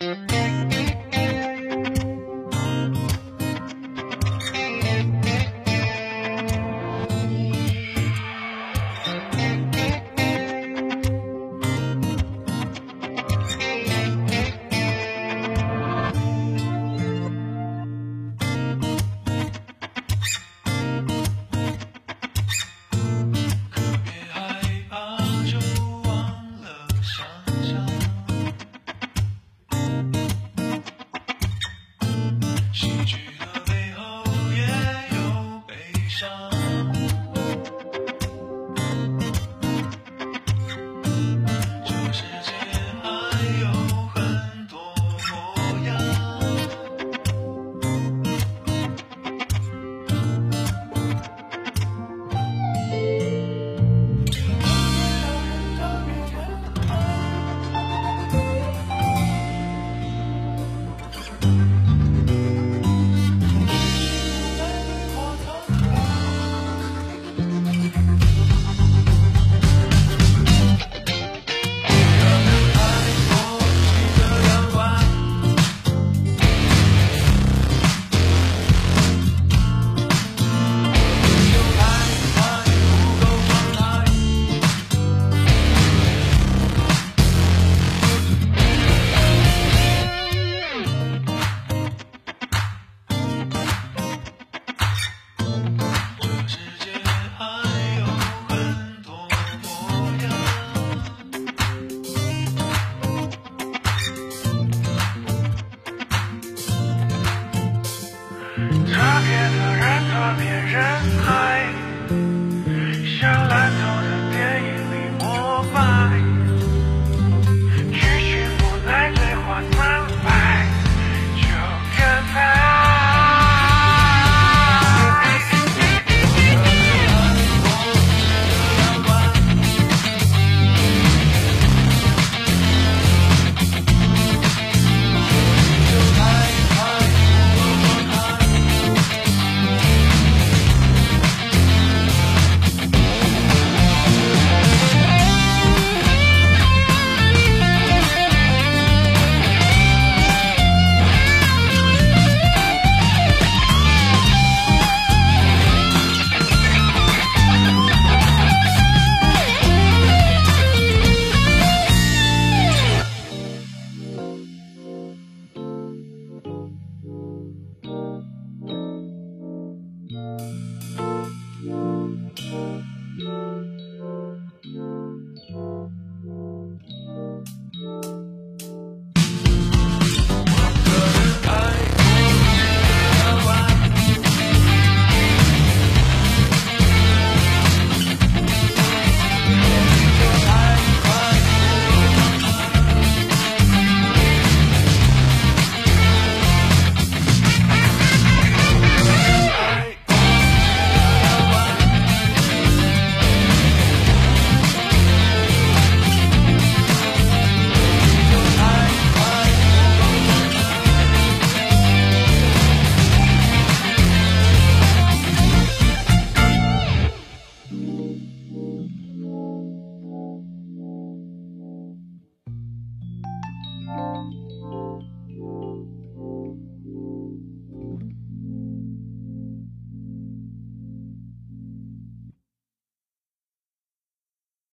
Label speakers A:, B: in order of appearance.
A: Bye. Sha.